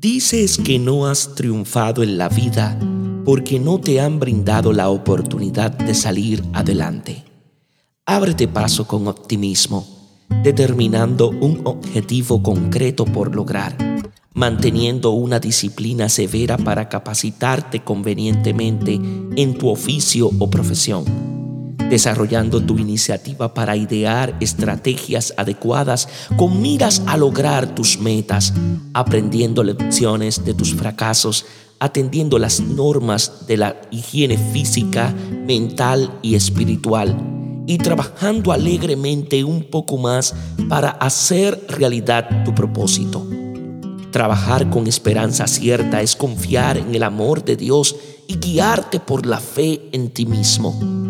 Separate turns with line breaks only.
Dices que no has triunfado en la vida porque no te han brindado la oportunidad de salir adelante. Ábrete paso con optimismo, determinando un objetivo concreto por lograr, manteniendo una disciplina severa para capacitarte convenientemente en tu oficio o profesión desarrollando tu iniciativa para idear estrategias adecuadas con miras a lograr tus metas, aprendiendo lecciones de tus fracasos, atendiendo las normas de la higiene física, mental y espiritual y trabajando alegremente un poco más para hacer realidad tu propósito. Trabajar con esperanza cierta es confiar en el amor de Dios y guiarte por la fe en ti mismo.